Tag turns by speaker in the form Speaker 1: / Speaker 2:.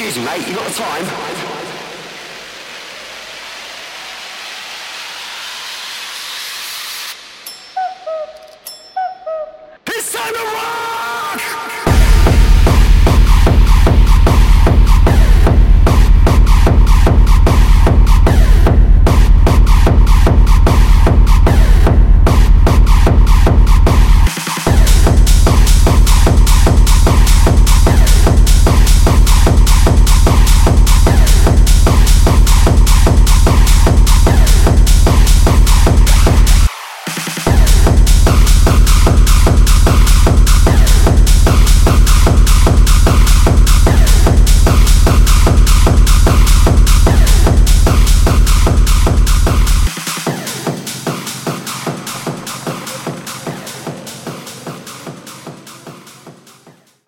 Speaker 1: Excuse me, mate, you got the time?